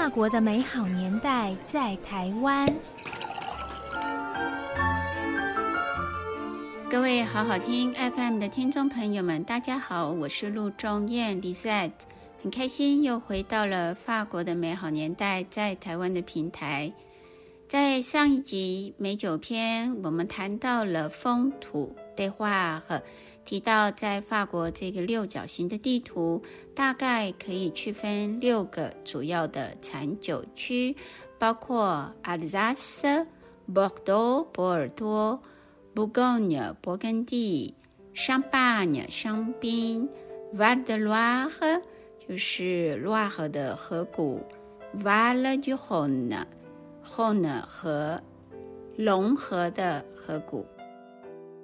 法国的美好年代在台湾。各位好好听 FM 的听众朋友们，大家好，我是陆仲燕 Lizette，很开心又回到了法国的美好年代在台湾的平台。在上一集美酒篇，我们谈到了风土的话和。提到，在法国这个六角形的地图，大概可以区分六个主要的产酒区，包括阿尔萨斯、波多、波尔多、布贡尼、勃艮第、香巴尼、香槟、瓦德鲁瓦河，就是鲁瓦河的河谷，瓦勒居洪呢，后呢和隆河的河谷。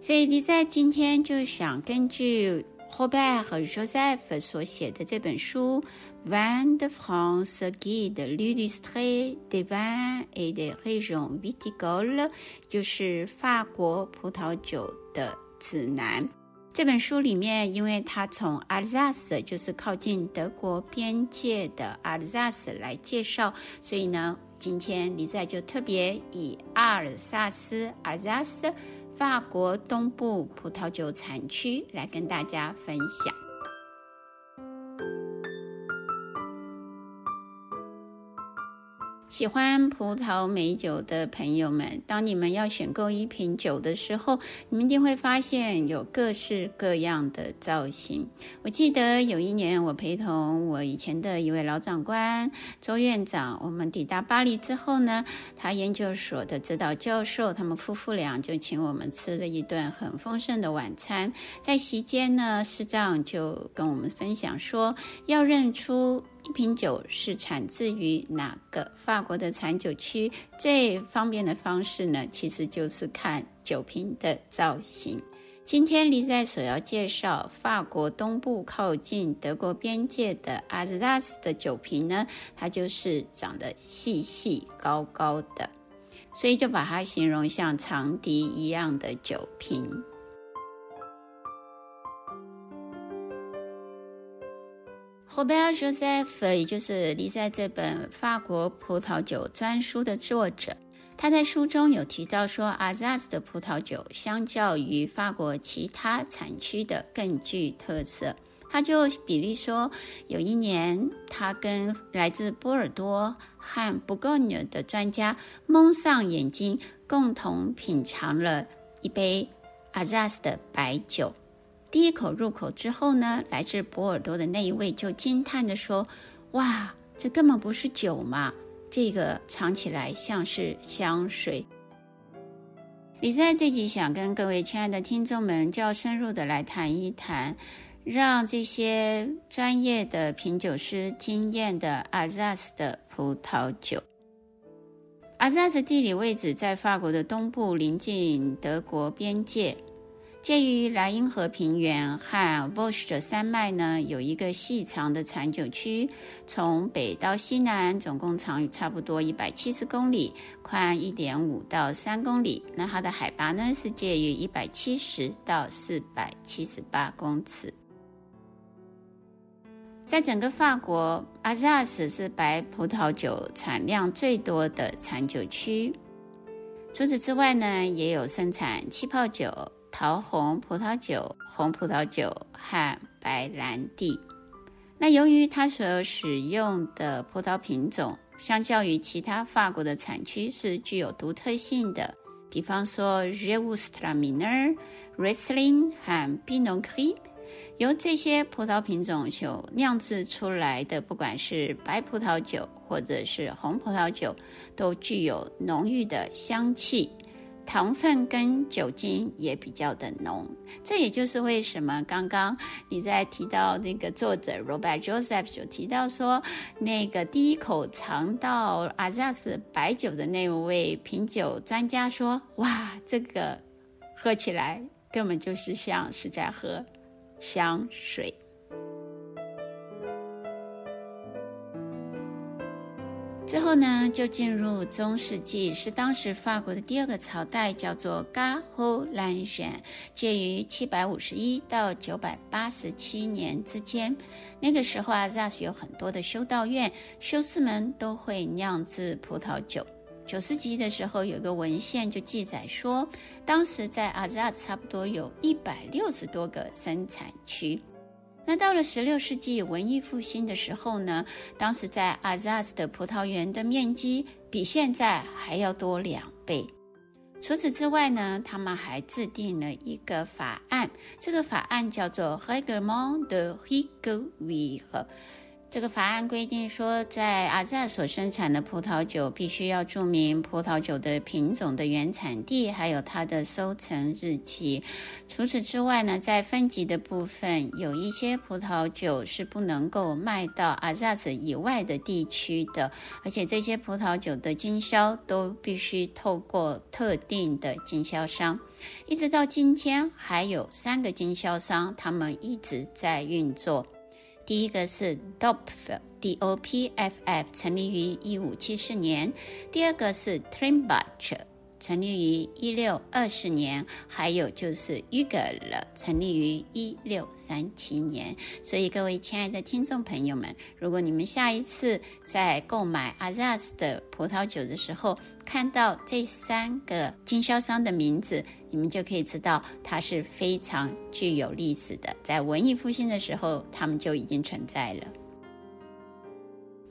所以，你在今天就想根据 Robert 和 Joseph 所写的这本书《Vin de France Guide illustré des vins et des régions viticoles》，就是法国葡萄酒的指南。这本书里面，因为它从阿尔萨斯，就是靠近德国边界的阿尔萨斯来介绍，所以呢，今天你在就特别以阿尔萨斯、阿尔萨斯。法国东部葡萄酒产区来跟大家分享。喜欢葡萄美酒的朋友们，当你们要选购一瓶酒的时候，你们一定会发现有各式各样的造型。我记得有一年，我陪同我以前的一位老长官周院长，我们抵达巴黎之后呢，他研究所的指导教授他们夫妇俩就请我们吃了一顿很丰盛的晚餐。在席间呢，师长就跟我们分享说，要认出。一瓶酒是产自于哪个法国的产酒区？最方便的方式呢，其实就是看酒瓶的造型。今天李在所要介绍法国东部靠近德国边界的阿兹拉斯的酒瓶呢，它就是长得细细高高的，所以就把它形容像长笛一样的酒瓶。Robert Joseph，也就是《离塞》这本法国葡萄酒专书的作者，他在书中有提到说，阿尔萨斯的葡萄酒相较于法国其他产区的更具特色。他就比例说，有一年他跟来自波尔多和布贡尼的专家蒙上眼睛，共同品尝了一杯阿尔萨斯的白酒。第一口入口之后呢，来自波尔多的那一位就惊叹地说：“哇，这根本不是酒嘛，这个尝起来像是香水。”李在这集想跟各位亲爱的听众们较深入的来谈一谈，让这些专业的品酒师惊艳的阿尔萨斯的葡萄酒。阿尔萨斯地理位置在法国的东部，临近德国边界。介于莱茵河平原和 v o s h 的山脉呢，有一个细长的产酒区，从北到西南，总共长差不多一百七十公里，宽一点五到三公里。那它的海拔呢，是介于一百七十到四百七十八公尺。在整个法国，阿尔萨斯是白葡萄酒产量最多的产酒区。除此之外呢，也有生产气泡酒。桃红葡萄酒、红葡萄酒和白兰地。那由于它所使用的葡萄品种，相较于其他法国的产区是具有独特性的，比方说 Gewürztraminer、Riesling 和 Pinot Gris，由这些葡萄品种所酿制出来的，不管是白葡萄酒或者是红葡萄酒，都具有浓郁的香气。糖分跟酒精也比较的浓，这也就是为什么刚刚你在提到那个作者 Robert Joseph 就提到说，那个第一口尝到阿尔萨斯白酒的那位品酒专家说：“哇，这个喝起来根本就是像是在喝香水。”之后呢，就进入中世纪，是当时法国的第二个朝代，叫做 g a h o Lancienne，介于七百五十一到九百八十七年之间。那个时候啊，Alsace 有很多的修道院，修士们都会酿制葡萄酒。九世纪的时候，有个文献就记载说，当时在 Alsace 差不多有一百六十多个生产区。那到了十六世纪文艺复兴的时候呢，当时在阿萨斯的葡萄园的面积比现在还要多两倍。除此之外呢，他们还制定了一个法案，这个法案叫做 r e g l e m e n t de Riquewire 这个法案规定说，在阿萨所生产的葡萄酒必须要注明葡萄酒的品种的原产地，还有它的收成日期。除此之外呢，在分级的部分，有一些葡萄酒是不能够卖到阿萨以外的地区的，而且这些葡萄酒的经销都必须透过特定的经销商。一直到今天，还有三个经销商，他们一直在运作。第一个是 Dopf，D O P F F，成立于一五七四年；第二个是 Trimbach，成立于一六二四年；还有就是 Ugel 成立于一六三七年。所以，各位亲爱的听众朋友们，如果你们下一次在购买 Alsace 的葡萄酒的时候，看到这三个经销商的名字，你们就可以知道它是非常具有历史的。在文艺复兴的时候，他们就已经存在了。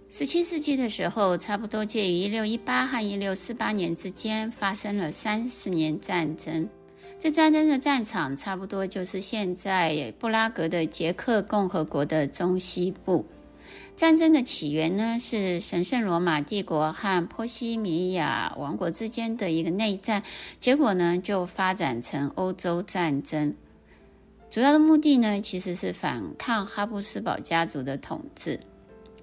十七世纪的时候，差不多介于一六一八和一六四八年之间，发生了三十年战争。这战争的战场差不多就是现在布拉格的捷克共和国的中西部。战争的起源呢，是神圣罗马帝国和波西米亚王国之间的一个内战，结果呢就发展成欧洲战争。主要的目的呢，其实是反抗哈布斯堡家族的统治。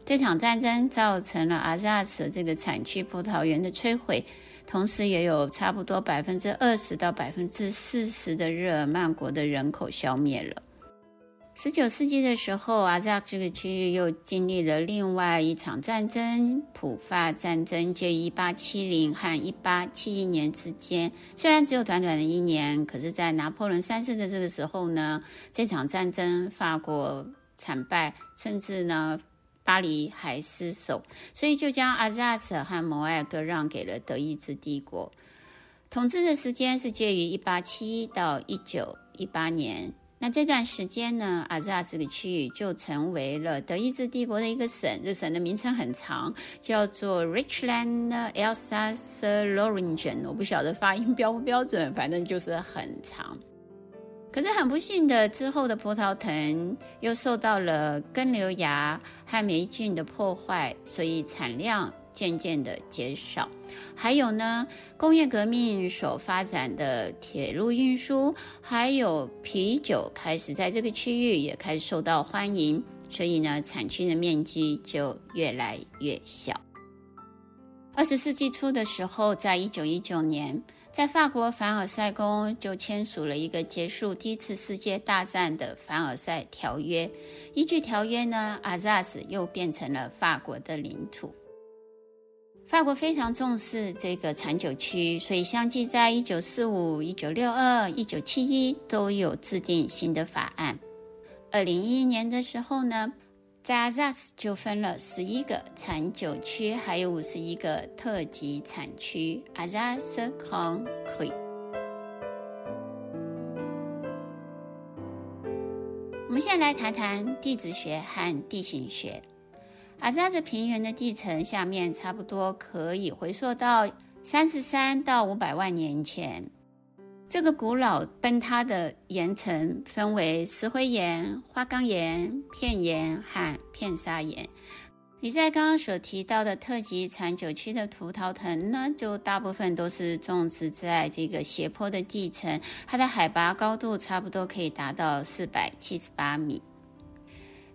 这场战争造成了阿萨斯这个产区葡萄园的摧毁，同时也有差不多百分之二十到百分之四十的日耳曼国的人口消灭了。十九世纪的时候，阿萨这个区域又经历了另外一场战争——普法战争，介于一八七零和一八七一年之间。虽然只有短短的一年，可是，在拿破仑三世的这个时候呢，这场战争法国惨败，甚至呢，巴黎还失守，所以就将阿萨斯和摩艾割让给了德意志帝国。统治的时间是介于一八七一到一九一八年。那这段时间呢，阿萨这个区域就成为了德意志帝国的一个省。这省的名称很长，叫做 Richland Elsass-Loringen。我不晓得发音标不标准，反正就是很长。可是很不幸的，之后的葡萄藤又受到了根瘤芽和霉菌的破坏，所以产量渐渐的减少，还有呢，工业革命所发展的铁路运输，还有啤酒开始在这个区域也开始受到欢迎，所以呢，产区的面积就越来越小。二十世纪初的时候，在一九一九年，在法国凡尔赛宫就签署了一个结束第一次世界大战的凡尔赛条约。依据条约呢，阿萨斯又变成了法国的领土。法国非常重视这个产酒区，所以相继在一九四五、一九六二、一九七一都有制定新的法案。二零一一年的时候呢，在阿萨斯就分了十一个产酒区，还有五十一个特级产区。阿萨斯康可以。我们现在来谈谈地质学和地形学。阿萨斯平原的地层下面差不多可以回溯到三十三到五百万年前。这个古老崩塌的岩层分为石灰岩、花岗岩、片岩和片砂岩。你在刚刚所提到的特级产酒区的葡萄藤呢，就大部分都是种植在这个斜坡的地层，它的海拔高度差不多可以达到四百七十八米。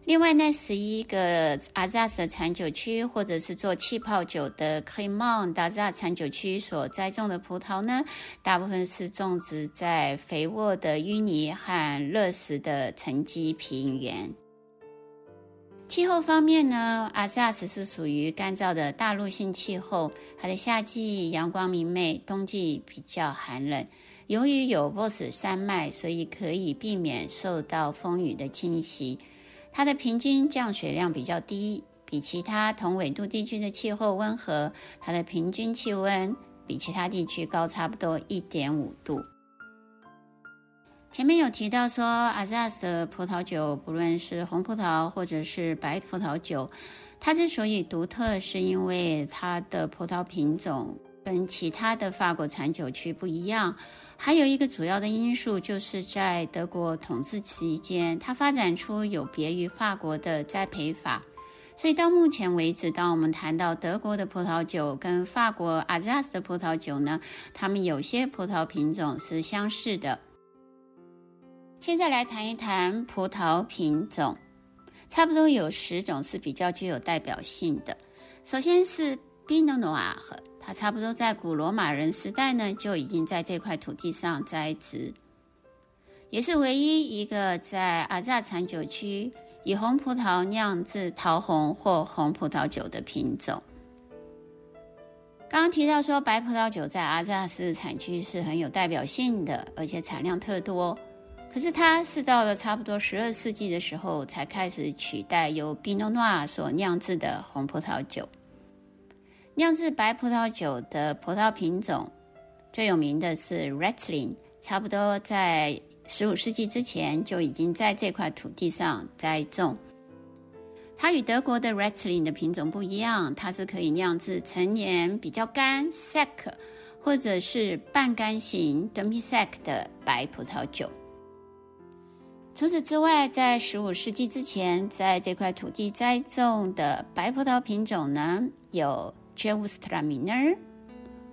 另外，那十一个阿萨斯的产酒区，或者是做气泡酒的 Crémant d'Alsace 产酒区所栽种的葡萄呢，大部分是种植在肥沃的淤泥和礫石的沉积平原。气候方面呢，阿扎斯是属于干燥的大陆性气候，它的夏季阳光明媚，冬季比较寒冷。由于有沃斯山脉，所以可以避免受到风雨的侵袭。它的平均降水量比较低，比其他同纬度地区的气候温和。它的平均气温比其他地区高差不多一点五度。前面有提到说，阿扎斯的葡萄酒，不论是红葡萄或者是白葡萄酒，它之所以独特，是因为它的葡萄品种跟其他的法国产酒区不一样。还有一个主要的因素，就是在德国统治期间，它发展出有别于法国的栽培法。所以到目前为止，当我们谈到德国的葡萄酒跟法国阿扎斯的葡萄酒呢，它们有些葡萄品种是相似的。现在来谈一谈葡萄品种，差不多有十种是比较具有代表性的。首先是 Pinot Noir，它差不多在古罗马人时代呢就已经在这块土地上栽植，也是唯一一个在阿扎产酒区以红葡萄酿制桃红或红葡萄酒的品种。刚刚提到说，白葡萄酒在阿扎斯产区是很有代表性的，而且产量特多。可是它是到了差不多十二世纪的时候，才开始取代由 Pinot Noir 所酿制的红葡萄酒。酿制白葡萄酒的葡萄品种最有名的是 Riesling，差不多在十五世纪之前就已经在这块土地上栽种。它与德国的 Riesling 的品种不一样，它是可以酿制陈年比较干 （sec） 或者是半干型 （demi-sec） 的白葡萄酒。除此之外，在十五世纪之前，在这块土地栽种的白葡萄品种呢，有 Gewürztraminer、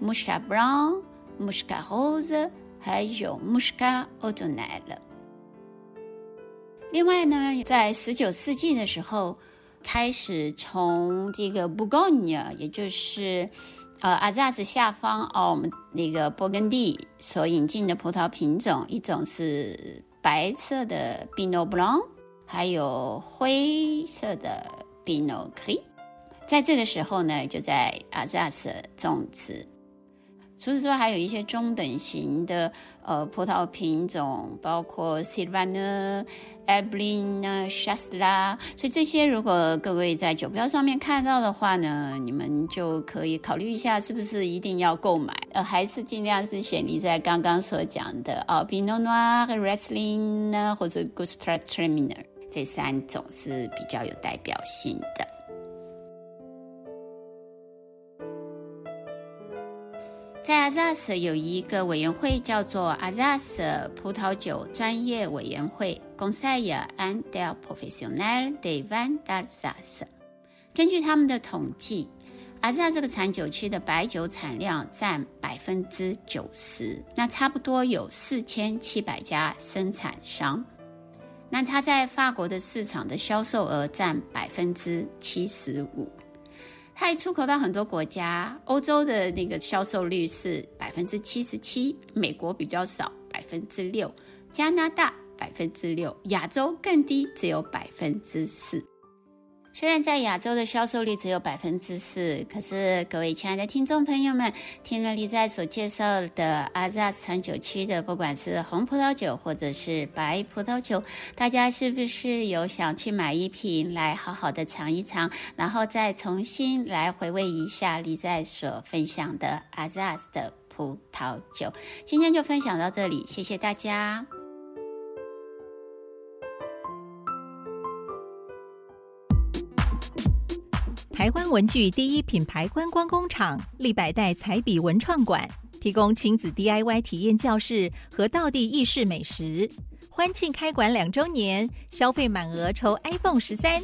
Muscat Blanc、Muscat Rose，还有 Mushka Ordonnel。另外呢，在十九世纪的时候，开始从这个 Bourgogne，也就是呃阿扎斯下方哦，我们那个勃艮第所引进的葡萄品种，一种是。白色的 Pinot Blanc，还有灰色的 b i n o Cri 在这个时候呢，就在阿扎斯种植。除此之外，还有一些中等型的呃葡萄品种，包括 s i l v a n a e b l i n a、s h a s t a。所以这些，如果各位在酒标上面看到的话呢，你们就可以考虑一下，是不是一定要购买？呃，还是尽量是选你在刚刚所讲的啊，Pinot Noir、Riesling 呢，或者 Gewürztraminer 这三种是比较有代表性的。在阿扎斯有一个委员会，叫做阿扎斯葡萄酒专业委员会 （Conseil Interprofessionnel des Vins d'Alsace）。根据他们的统计，阿扎这个产酒区的白酒产量占百分之九十，那差不多有四千七百家生产商。那它在法国的市场的销售额占百分之七十五。它也出口到很多国家，欧洲的那个销售率是百分之七十七，美国比较少，百分之六，加拿大百分之六，亚洲更低，只有百分之四。虽然在亚洲的销售率只有百分之四，可是各位亲爱的听众朋友们，听了李在所介绍的阿扎斯产酒区的，不管是红葡萄酒或者是白葡萄酒，大家是不是有想去买一瓶来好好的尝一尝，然后再重新来回味一下李在所分享的阿扎斯的葡萄酒？今天就分享到这里，谢谢大家。台湾文具第一品牌观光工厂立百代彩笔文创馆提供亲子 DIY 体验教室和道地意式美食。欢庆开馆两周年，消费满额抽 iPhone 十三。